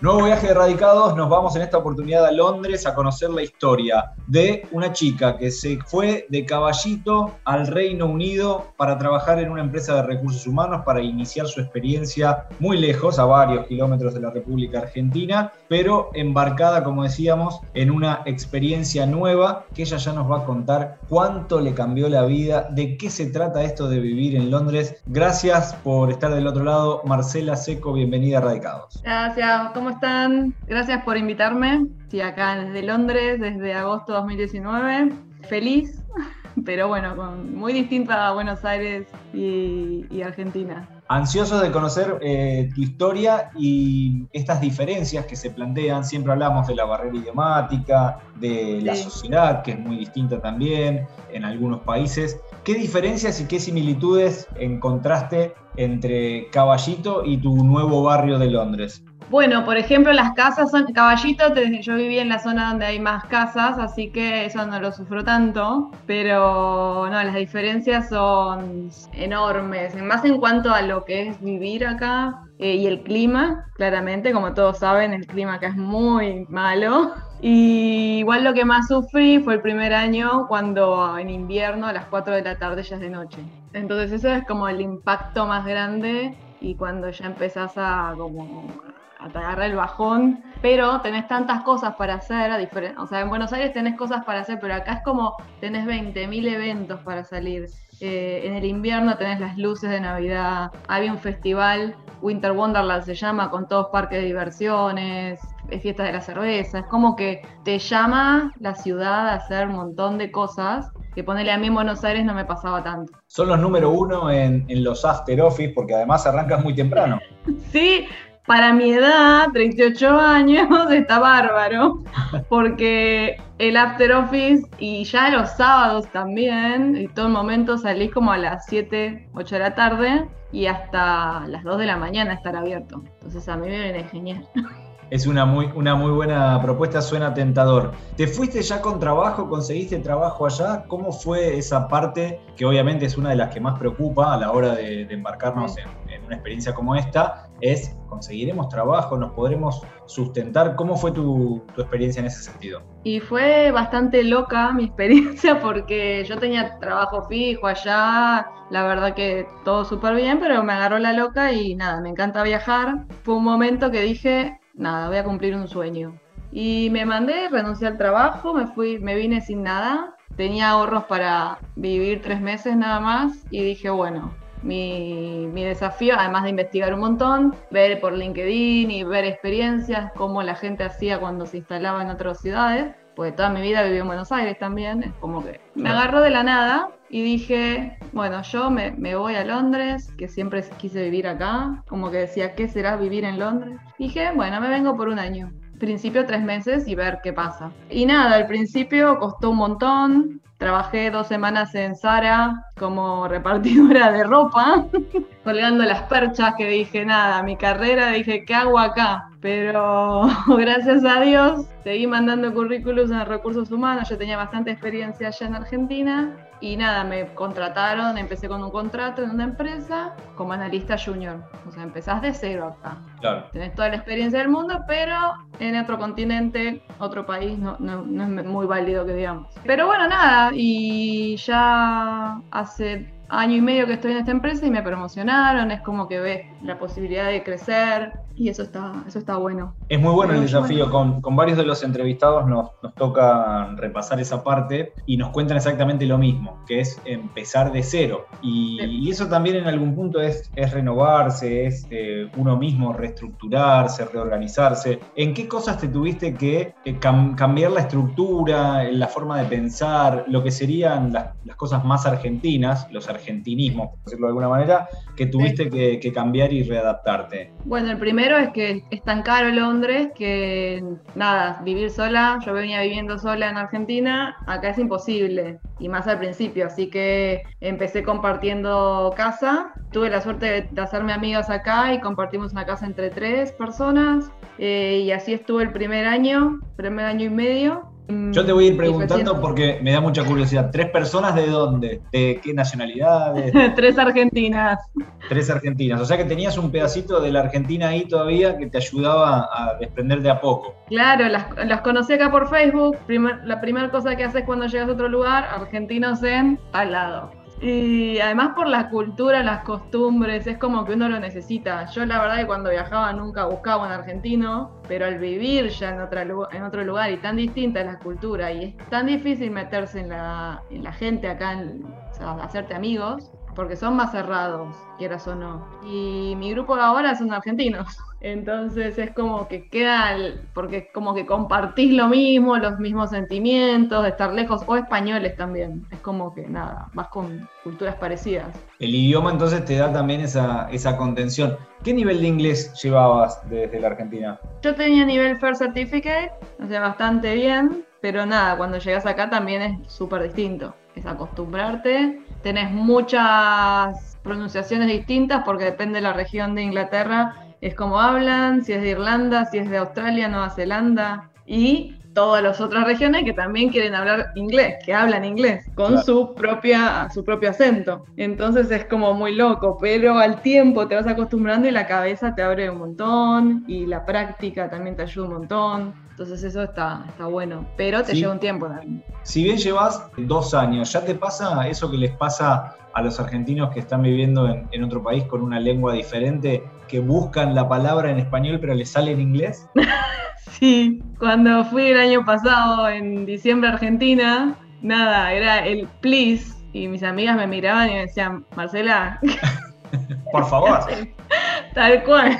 Nuevo viaje de radicados, nos vamos en esta oportunidad a Londres a conocer la historia de una chica que se fue de caballito al Reino Unido para trabajar en una empresa de recursos humanos, para iniciar su experiencia muy lejos, a varios kilómetros de la República Argentina, pero embarcada, como decíamos, en una experiencia nueva que ella ya nos va a contar cuánto le cambió la vida, de qué se trata esto de vivir en Londres. Gracias por estar del otro lado. Marcela Seco, bienvenida a Radicados. Gracias, ¿cómo están? Gracias por invitarme. Estoy acá desde Londres, desde agosto de 2019. Feliz, pero bueno, muy distinta a Buenos Aires y, Argentina. Ansiosos de conocer eh, tu historia y estas diferencias que se plantean. Siempre hablamos de la barrera idiomática, de la sociedad, que es muy distinta también en algunos países. ¿Qué diferencias y qué similitudes encontraste entre Caballito y tu nuevo barrio de Londres? Bueno, por ejemplo, las casas son Caballito, yo viví en la zona donde hay más casas, así que eso no lo sufro tanto, pero no, las diferencias son enormes, más en cuanto a lo que es vivir acá eh, y el clima, claramente, como todos saben, el clima acá es muy malo. Y igual lo que más sufrí fue el primer año cuando en invierno a las 4 de la tarde ya es de noche. Entonces eso es como el impacto más grande y cuando ya empezás a como a agarrar el bajón, pero tenés tantas cosas para hacer, a o sea, en Buenos Aires tenés cosas para hacer, pero acá es como tenés 20.000 eventos para salir. Eh, en el invierno tenés las luces de Navidad, había un festival, Winter Wonderland se llama, con todos parques de diversiones, fiestas de la cerveza, es como que te llama la ciudad a hacer un montón de cosas que ponerle a mí en Buenos Aires no me pasaba tanto. Son los número uno en, en los after office porque además arrancas muy temprano. sí, para mi edad, 38 años, está bárbaro, porque el after office y ya los sábados también, y todo el momento salís como a las 7, 8 de la tarde y hasta las 2 de la mañana estar abierto. Entonces a mí me viene genial. Es una muy, una muy buena propuesta, suena tentador. ¿Te fuiste ya con trabajo? ¿Conseguiste trabajo allá? ¿Cómo fue esa parte que obviamente es una de las que más preocupa a la hora de, embarcarnos en, una experiencia como esta? Es, ¿conseguiremos trabajo? ¿Nos podremos sustentar? ¿Cómo fue tu, tu experiencia en ese sentido? Y fue bastante loca mi experiencia porque yo tenía trabajo fijo allá, la verdad que todo súper bien, pero me agarró la loca y nada, me encanta viajar. Fue un momento que dije, nada, voy a cumplir un sueño. Y me mandé, renuncié al trabajo, me fui, me vine sin nada, tenía ahorros para vivir tres meses nada más y dije, bueno, mi, mi, desafío, además de investigar un montón, ver por LinkedIn y ver experiencias, cómo la gente hacía cuando se instalaba en otras ciudades, porque toda mi vida viví en Buenos Aires también, es como que me agarró de la nada y dije, bueno, yo me, me, voy a Londres, que siempre quise vivir acá, como que decía, ¿qué será vivir en Londres? Dije, bueno, me vengo por un año. Principio tres meses y ver qué pasa. Y nada, al principio costó un montón, Trabajé dos semanas en Zara como repartidora de ropa, colgando las perchas que dije, nada, mi carrera, dije, ¿qué hago acá? Pero gracias a Dios seguí mandando currículums en recursos humanos, yo tenía bastante experiencia allá en Argentina y nada, me contrataron, empecé con un contrato en una empresa como analista junior, o sea, empezás de cero acá. Claro. Tenés toda la experiencia del mundo, pero en otro continente, otro país, no, no, no es muy válido que digamos. Pero bueno, nada, y ya hace año y medio que estoy en esta empresa y me promocionaron, es como que ves la posibilidad de crecer y eso está, eso está bueno. Es muy bueno el desafío, Con, varios de los entrevistados nos, toca repasar esa parte y nos cuentan exactamente lo mismo, que es empezar de cero. Y, eso también en algún punto es, es renovarse, es eh, uno mismo reestructurarse, reorganizarse. ¿En qué cosas te tuviste que cambiar la estructura, la forma de pensar, lo que serían las, las cosas más argentinas, los argentinismos, por decirlo de alguna manera, que tuviste que, cambiar y readaptarte? Bueno, el primero es que es tan caro Londres que nada, vivir sola, yo venía viviendo sola en Argentina, acá es imposible, y más al principio, así que empecé compartiendo casa, tuve la suerte de hacerme amigas acá y compartimos una casa entre tres personas, eh, y así estuve el primer año, primer año y medio, yo te voy a ir preguntando porque me da mucha curiosidad. ¿Tres personas de dónde? ¿De qué nacionalidades? Tres argentinas. Tres argentinas. O sea que tenías un pedacito de la Argentina ahí todavía que te ayudaba a desprender de a poco. Claro, las, conocí acá por Facebook. la primera cosa que haces cuando llegas a otro lugar, argentinos en al lado. Y además por la cultura, las costumbres, es como que uno lo necesita. Yo la verdad que cuando viajaba nunca buscaba un argentino, pero al vivir ya en, otra, en otro lugar y tan distinta es la cultura y es tan difícil meterse en la, en la gente acá, en, o sea, hacerte amigos, porque son más cerrados, quieras o no. Y mi grupo de ahora son argentinos. Entonces es como que queda, porque es como que compartís lo mismo, los mismos sentimientos, de estar lejos, o españoles también. Es como que nada, vas con culturas parecidas. El idioma entonces te da también esa, esa contención. ¿Qué nivel de inglés llevabas desde la Argentina? Yo tenía nivel First Certificate, o sea, bastante bien, pero nada, cuando llegas acá también es súper distinto. Es acostumbrarte, tenés muchas pronunciaciones distintas porque depende de la región de Inglaterra. Es como hablan, si es de Irlanda, si es de Australia, Nueva Zelanda. Y todas las otras regiones que también quieren hablar inglés, que hablan inglés, con su, propia, su propio acento. Entonces es como muy loco, pero al tiempo te vas acostumbrando y la cabeza te abre un montón y la práctica también te ayuda un montón. Entonces eso está, está bueno, pero te lleva un tiempo también. Si bien llevas dos años, ¿ya te pasa eso que les pasa a los argentinos que están viviendo en, en otro país con una lengua diferente, que buscan la palabra en español pero les sale en inglés? Sí, cuando fui el año pasado, en diciembre, a Argentina, nada, era el please. Y mis amigas me miraban y me decían, Marcela. Por favor. Tal cual.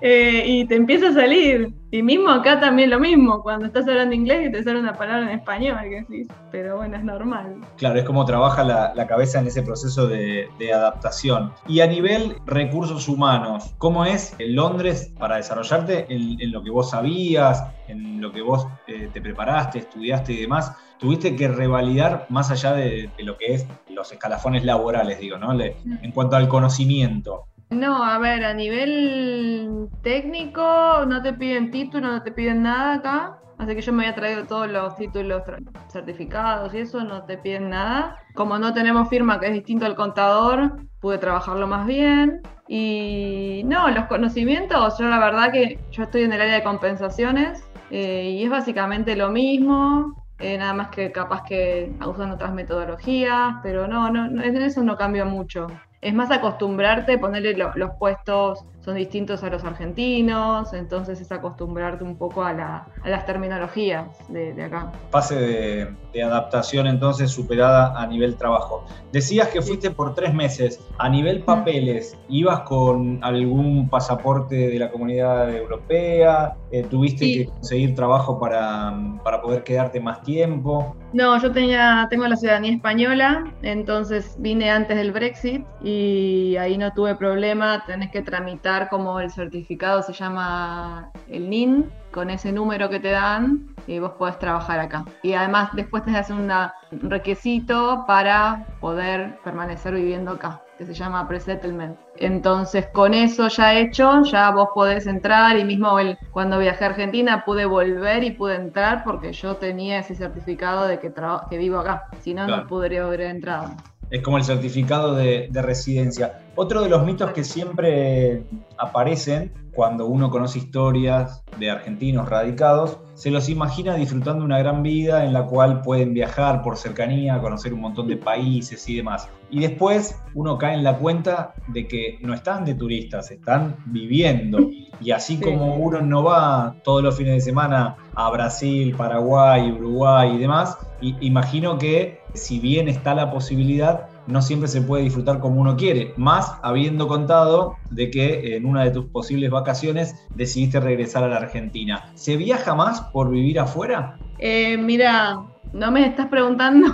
Eh, y te empieza a salir. Y mismo acá también lo mismo, cuando estás hablando inglés y te sale una palabra en español, que decís, pero bueno, es normal. Claro, es como trabaja la, cabeza en ese proceso de, adaptación. Y a nivel recursos humanos, ¿cómo es en Londres para desarrollarte en, lo que vos sabías, en lo que vos eh, te preparaste, estudiaste y demás? Tuviste que revalidar más allá de, lo que es los escalafones laborales, digo, ¿no? en cuanto al conocimiento. No, a ver, a nivel técnico no te piden título, no te piden nada acá. Así que yo me había traído todos los títulos certificados y eso, no te piden nada. Como no tenemos firma que es distinto al contador, pude trabajarlo más bien. Y no, los conocimientos, yo la verdad que yo estoy en el área de compensaciones eh, y es básicamente lo mismo. Eh, nada más que capaz que usan otras metodologías, pero no, no, en eso no cambia mucho es más acostumbrarte, ponerle los puestos son distintos a los argentinos, entonces es acostumbrarte un poco a, las terminologías de, acá. Fase de, adaptación entonces superada a nivel trabajo. Decías que fuiste por tres meses. A nivel papeles, ¿ibas con algún pasaporte de la comunidad europea? Eh, ¿Tuviste que conseguir trabajo para, para poder quedarte más tiempo? No, yo tenía, tengo la ciudadanía española, entonces vine antes del Brexit y ahí no tuve problema, tenés que tramitar como el certificado se llama el NIN, con ese número que te dan y vos podés trabajar acá. Y además después te hacen un requisito para poder permanecer viviendo acá que se llama pre-settlement. Entonces, con eso ya hecho, ya vos podés entrar y mismo el, cuando viajé a Argentina pude volver y pude entrar porque yo tenía ese certificado de que, que vivo acá. Si no, no podría haber entrado. Es como el certificado de, de residencia. Otro de los mitos que siempre aparecen cuando uno conoce historias de argentinos radicados, se los imagina disfrutando una gran vida en la cual pueden viajar por cercanía, conocer un montón de países y demás. Y después uno cae en la cuenta de que no están de turistas, están viviendo. Y así como uno no va todos los fines de semana a Brasil, Paraguay, Uruguay y demás, imagino que si bien está la posibilidad, no siempre se puede disfrutar como uno quiere, más habiendo contado de que en una de tus posibles vacaciones decidiste regresar a la Argentina. ¿Se viaja más por vivir afuera? Eh, mira, no me estás preguntando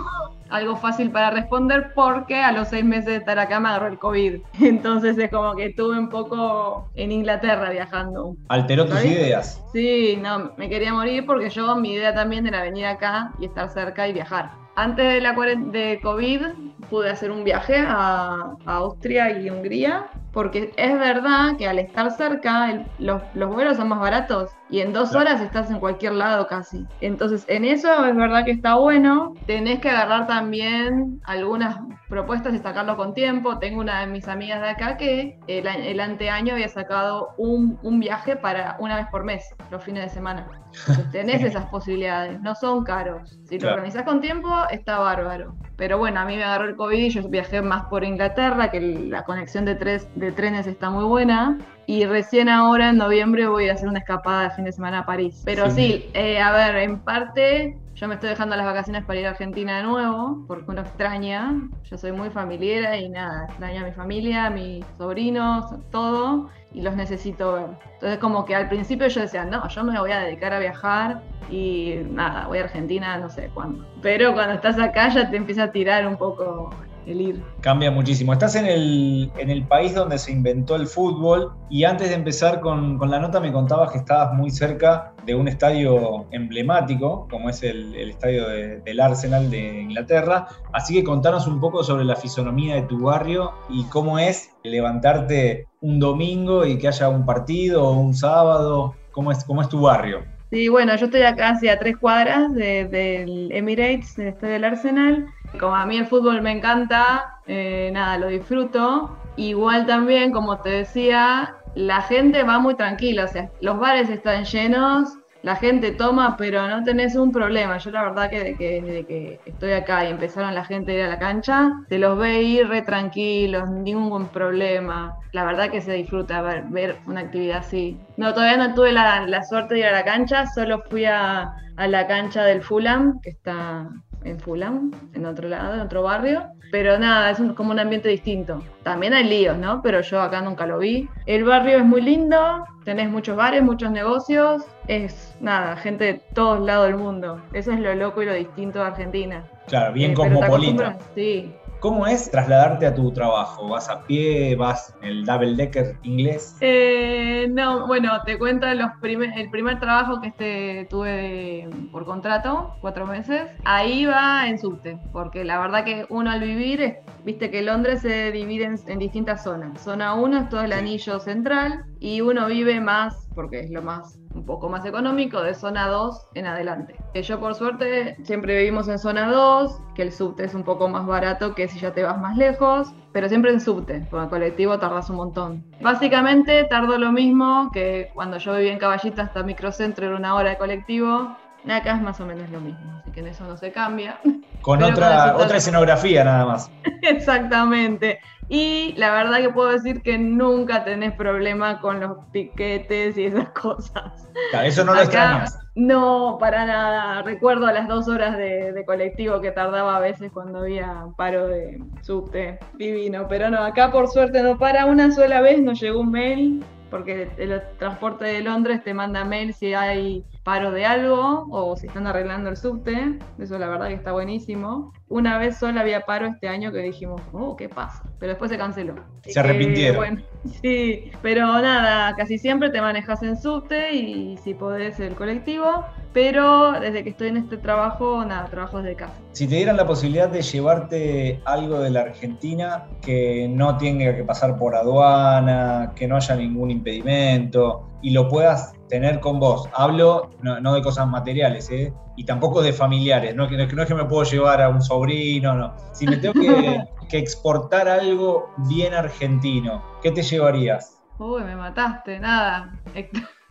algo fácil para responder porque a los seis meses de estar acá me agarró el COVID. Entonces es como que estuve un poco en Inglaterra viajando. ¿Alteró tus ideas? Sí, no, me quería morir porque yo mi idea también era venir acá y estar cerca y viajar. Antes de la de COVID pude hacer un viaje a, Austria y Hungría porque es verdad que al estar cerca los, los vuelos son más baratos y en dos horas estás en cualquier lado casi. Entonces, en eso es verdad que está bueno. Tenés que agarrar también algunas propuestas y sacarlo con tiempo. Tengo una de mis amigas de acá que el, el anteaño había sacado un, un, viaje para una vez por mes, los fines de semana. Entonces, tenés esas posibilidades, no son caros. Si lo organizás con tiempo, está bárbaro. Pero bueno, a mí me agarró el COVID y yo viajé más por Inglaterra, que la conexión de, tres, de trenes está muy buena. Y recién ahora, en noviembre, voy a hacer una escapada de fin de semana a París. Pero sí, eh, a ver, en parte yo me estoy dejando las vacaciones para ir a Argentina de nuevo, porque uno extraña. Yo soy muy familiar y nada, extraño a mi familia, a mis sobrinos, todo, y los necesito ver. Entonces, como que al principio yo decía, no, yo me voy a dedicar a viajar y nada, voy a Argentina no sé cuándo. Pero cuando estás acá ya te empieza a tirar un poco el ir. Cambia muchísimo. Estás en el, en el país donde se inventó el fútbol y antes de empezar con, con la nota me contabas que estabas muy cerca de un estadio emblemático, como es el, el estadio del Arsenal de Inglaterra. Así que contanos un poco sobre la fisonomía de tu barrio y cómo es levantarte un domingo y que haya un partido o un sábado. ¿Cómo es, cómo es tu barrio? Sí, bueno, yo estoy acá hacia tres cuadras del Emirates, del estadio del Arsenal como a mí el fútbol me encanta, eh, nada, lo disfruto. Igual también, como te decía, la gente va muy tranquila, o sea, los bares están llenos, la gente toma, pero no tenés un problema. Yo la verdad que desde que, estoy acá y empezaron la gente a ir a la cancha, te los ve ir re tranquilos, ningún problema. La verdad que se disfruta ver, una actividad así. No, todavía no tuve la, suerte de ir a la cancha, solo fui a la cancha del Fulham, que está en Fulham, en otro lado, en otro barrio. Pero nada, es como un ambiente distinto. También hay líos, ¿no? Pero yo acá nunca lo vi. El barrio es muy lindo, tenés muchos bares, muchos negocios. Es nada, gente de todos lados del mundo. Eso es lo loco y lo distinto de Argentina. Claro, bien eh, cosmopolita. Sí, ¿Cómo es trasladarte a tu trabajo? ¿Vas a pie? ¿Vas en el double decker inglés? Eh, no, bueno, te cuento los el primer trabajo que este, tuve por contrato, cuatro meses. Ahí va en subte, porque la verdad que uno al vivir, viste que Londres se divide en, distintas zonas. Zona 1 es todo el anillo central y uno vive más, porque es lo más un poco más económico de zona 2 en adelante. Yo por suerte siempre vivimos en zona 2, que el subte es un poco más barato que si ya te vas más lejos, pero siempre en subte, con el colectivo tardas un montón. Básicamente tardo lo mismo que cuando yo vivía en Caballita hasta Microcentro era una hora de colectivo, acá es más o menos lo mismo, así que en eso no se cambia. Con otra, otra escenografía nada más. Exactamente. Y la verdad que puedo decir que nunca tenés problema con los piquetes y esas cosas. eso no lo extrañas. No, para nada. Recuerdo las dos horas de, colectivo que tardaba a veces cuando había paro de subte. Divino. Pero no, acá por suerte no para. Una sola vez nos llegó un mail porque el transporte de Londres te manda mail si hay paro de algo o si están arreglando el subte. Eso la verdad que está buenísimo. Una vez solo había paro este año que dijimos, oh, ¿qué pasa? Pero después se canceló. Se arrepintieron. bueno, sí, pero nada, casi siempre te manejas en subte y si podés el colectivo. Pero desde que estoy en este trabajo, nada, trabajo desde casa. Si te dieran la posibilidad de llevarte algo de la Argentina que no tenga que pasar por aduana, que no haya ningún impedimento y lo puedas tener con vos. Hablo no, de cosas materiales, ¿eh? y tampoco de familiares. No, no, no, es que me puedo llevar a un sobrino, no. Si me tengo que, que exportar algo bien argentino, ¿qué te llevarías? Uy, me mataste, nada.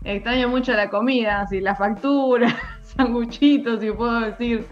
Extraño mucho la comida, así, la factura, sanguchitos, si puedo decir.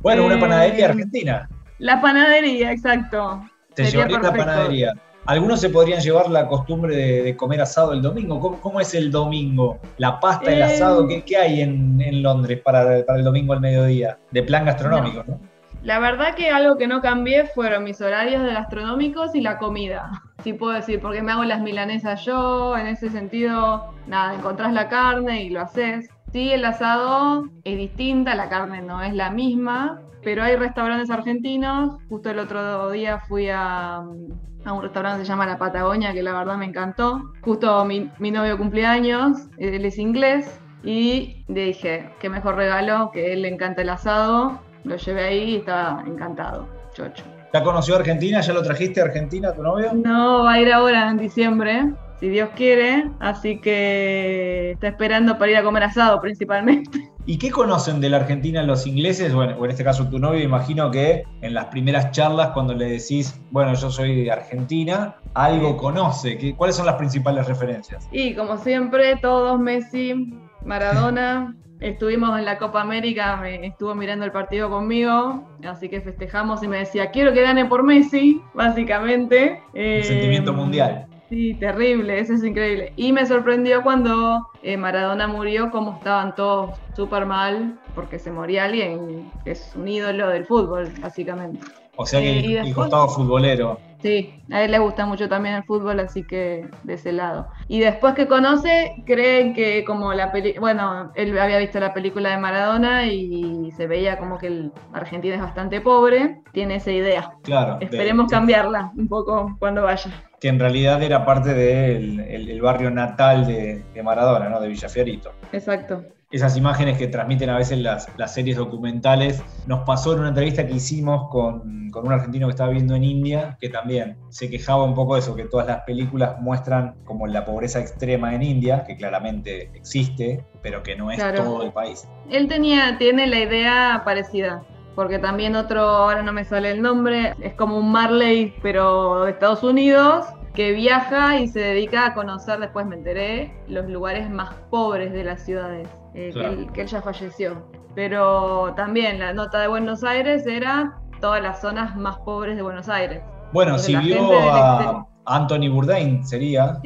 Bueno, una panadería eh, argentina. La panadería, exacto. Te llevaría la panadería. Algunos se podrían llevar la costumbre de, comer asado el domingo. ¿Cómo, es el domingo? ¿La pasta, el asado? ¿Qué, qué hay en, Londres para, el domingo al mediodía? De plan gastronómico, ¿no? La verdad que algo que no cambié fueron mis horarios de gastronómicos y la comida. Si puedo decir, porque me hago las milanesas yo, en ese sentido, nada, encontrás la carne y lo haces. Sí, el asado es distinta, la carne no es la misma, pero hay restaurantes argentinos. Justo el otro día fui a, un restaurante que se llama La Patagonia, que la verdad me encantó. Justo mi, mi novio cumpleaños, él es inglés, y le dije, qué mejor regalo, que él le encanta el asado. Lo llevé ahí y estaba encantado, chocho. ¿Ya conoció Argentina? ¿Ya lo trajiste a Argentina, tu novio? No, va a ir ahora en diciembre, si Dios quiere, así que está esperando para ir a comer asado principalmente. ¿Y qué conocen de la Argentina los ingleses? Bueno, o en este caso tu novio, imagino que en las primeras charlas cuando le decís, bueno, yo soy de Argentina, algo conoce. ¿Cuáles son las principales referencias? Y como siempre, todos Messi, Maradona. Estuvimos en la Copa América, me estuvo mirando el partido conmigo, así que festejamos y me decía, quiero que gane por Messi, básicamente. El sentimiento eh, mundial. Sí, terrible, eso es increíble. Y me sorprendió cuando eh, Maradona murió, como estaban todos súper mal, porque se moría alguien que es un ídolo del fútbol, básicamente. O sea que eh, el, costado futbolero. Sí, a él le gusta mucho también el fútbol, así que de ese lado. Y después que conoce, creen que como la película, bueno, él había visto la película de Maradona y se veía como que el Argentina es bastante pobre, tiene esa idea. Claro. Esperemos cambiarla un poco cuando vaya. Que en realidad era parte del barrio natal de, de Maradona, ¿no? De Villafiorito. Exacto esas imágenes que transmiten a veces las, series documentales. Nos pasó en una entrevista que hicimos con, un argentino que estaba viviendo en India, que también se quejaba un poco de eso, que todas las películas muestran como la pobreza extrema en India, que claramente existe, pero que no es todo el país. Él tenía, tiene la idea parecida. Porque también otro, ahora no me sale el nombre, es como un Marley, pero de Estados Unidos, que viaja y se dedica a conocer, después me enteré, los lugares más pobres de las ciudades, eh, que, él, ya falleció. Pero también la nota de Buenos Aires era todas las zonas más pobres de Buenos Aires. Bueno, si vio a Anthony Bourdain, sería.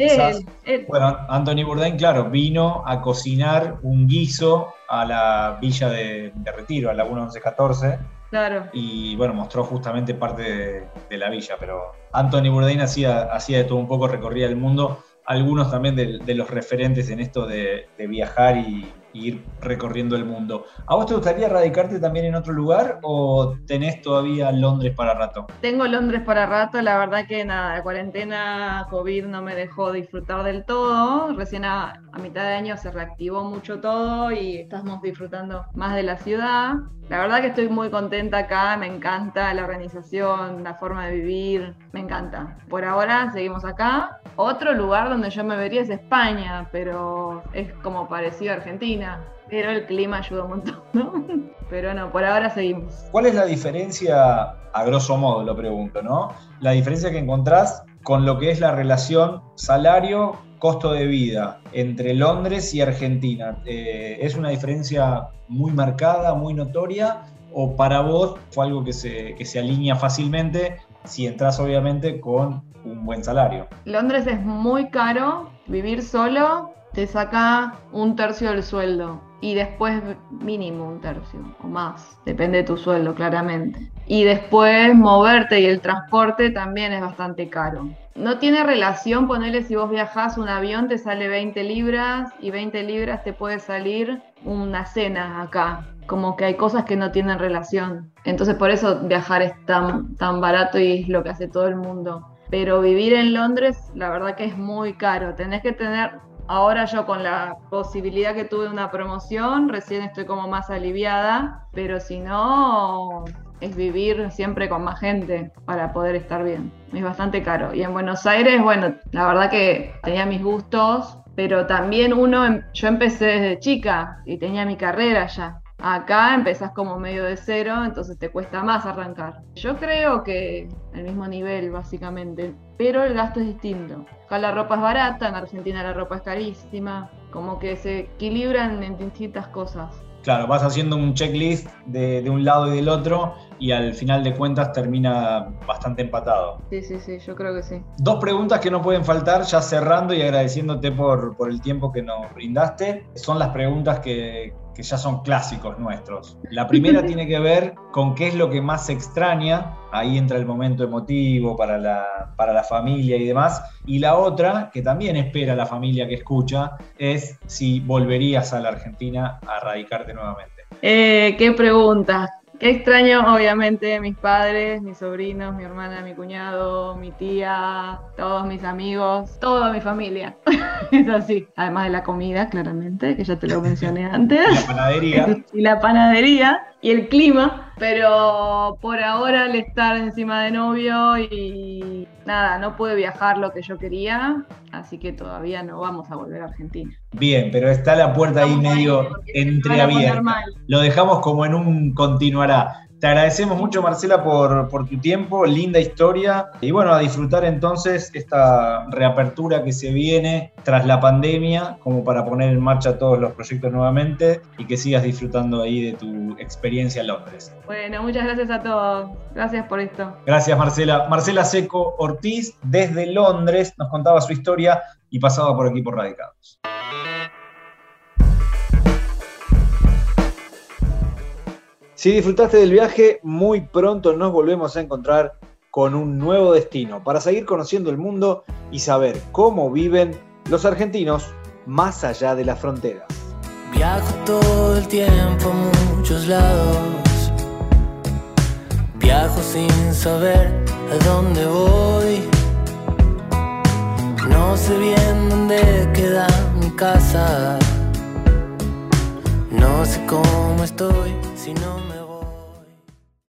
Bueno, Anthony Bourdain, claro, vino a cocinar un guiso a la villa de, de Retiro, a la 1114 Claro. Y bueno, mostró justamente parte de, la villa, pero Anthony Bourdain hacía, hacía de todo un poco, recorría el mundo. Algunos también de, los referentes en esto de, viajar y, ir recorriendo el mundo. ¿A vos te gustaría radicarte también en otro lugar o tenés todavía Londres para rato? Tengo Londres para rato, la verdad que nada, la cuarentena COVID no me dejó disfrutar del todo. Recién a, mitad de año se reactivó mucho todo y estamos disfrutando más de la ciudad. La verdad que estoy muy contenta acá, me encanta la organización, la forma de vivir, me encanta. Por ahora seguimos acá. Otro lugar donde yo me vería es España, pero es como parecido a Argentina. Pero el clima ayuda un montón, ¿no? Pero no, por ahora seguimos. ¿Cuál es la diferencia, a grosso modo lo pregunto, ¿no? La diferencia que encontrás con lo que es la relación salario costo de vida entre Londres y Argentina? Eh, ¿Es una diferencia muy marcada, muy notoria? ¿O para vos fue algo que se, que se alinea fácilmente si entras obviamente con un buen salario? Londres es muy caro, vivir solo te saca un tercio del sueldo y después mínimo un tercio o más, depende de tu sueldo claramente. Y después moverte y el transporte también es bastante caro. No tiene relación ponerle si vos viajás un avión te sale 20 libras y 20 libras te puede salir una cena acá. Como que hay cosas que no tienen relación. Entonces por eso viajar es tan, tan barato y es lo que hace todo el mundo. Pero vivir en Londres, la verdad que es muy caro. Tenés que tener Ahora yo con la posibilidad que tuve una promoción, recién estoy como más aliviada, pero si no, es vivir siempre con más gente para poder estar bien. Es bastante caro. Y en Buenos Aires, bueno, la verdad que tenía mis gustos, pero también uno, em, yo empecé desde chica y tenía mi carrera ya. Acá empezás como medio de cero, entonces te cuesta más arrancar. Yo creo que el mismo nivel, básicamente, pero el gasto es distinto. Acá la ropa es barata, en Argentina la ropa es carísima, como que se equilibran en distintas cosas. Claro, vas haciendo un checklist de, de un lado y del otro y al final de cuentas termina bastante empatado. Sí, sí, sí, yo creo que sí. Dos preguntas que no pueden faltar, ya cerrando y agradeciéndote por, por el tiempo que nos brindaste, son las preguntas que, que ya son clásicos nuestros. La primera tiene que ver con qué es lo que más extraña, ahí entra el momento emotivo para la, para la familia y demás, y la otra, que también espera la familia que escucha, es si volverías a la Argentina a radicarte nuevamente. Eh, qué pregunta. Qué extraño, obviamente, mis padres, mis sobrinos, mi hermana, mi cuñado, mi tía, todos mis amigos, toda mi familia. es así. Además de la comida, claramente, que ya te lo mencioné antes. La panadería. y la panadería. y el clima, pero por ahora al estar encima de novio y nada, no pude viajar lo que yo quería, así que todavía no vamos a volver a Argentina. Bien, pero está la puerta ahí medio entreabierta. Lo dejamos como en un continuará. Te agradecemos mucho, Marcela, por, por, tu tiempo, linda historia. Y bueno, a disfrutar entonces esta reapertura que se viene tras la pandemia, como para poner en marcha todos los proyectos nuevamente y que sigas disfrutando ahí de tu experiencia en Londres. Bueno, muchas gracias a todos. Gracias por esto. Gracias, Marcela. Marcela Seco Ortiz, desde Londres, nos contaba su historia y pasaba por aquí por Radicados. Si disfrutaste del viaje, muy pronto nos volvemos a encontrar con un nuevo destino para seguir conociendo el mundo y saber cómo viven los argentinos más allá de las fronteras. Viajo todo el tiempo a muchos lados. Viajo sin saber a dónde voy. No sé bien dónde queda mi casa. No sé cómo estoy si no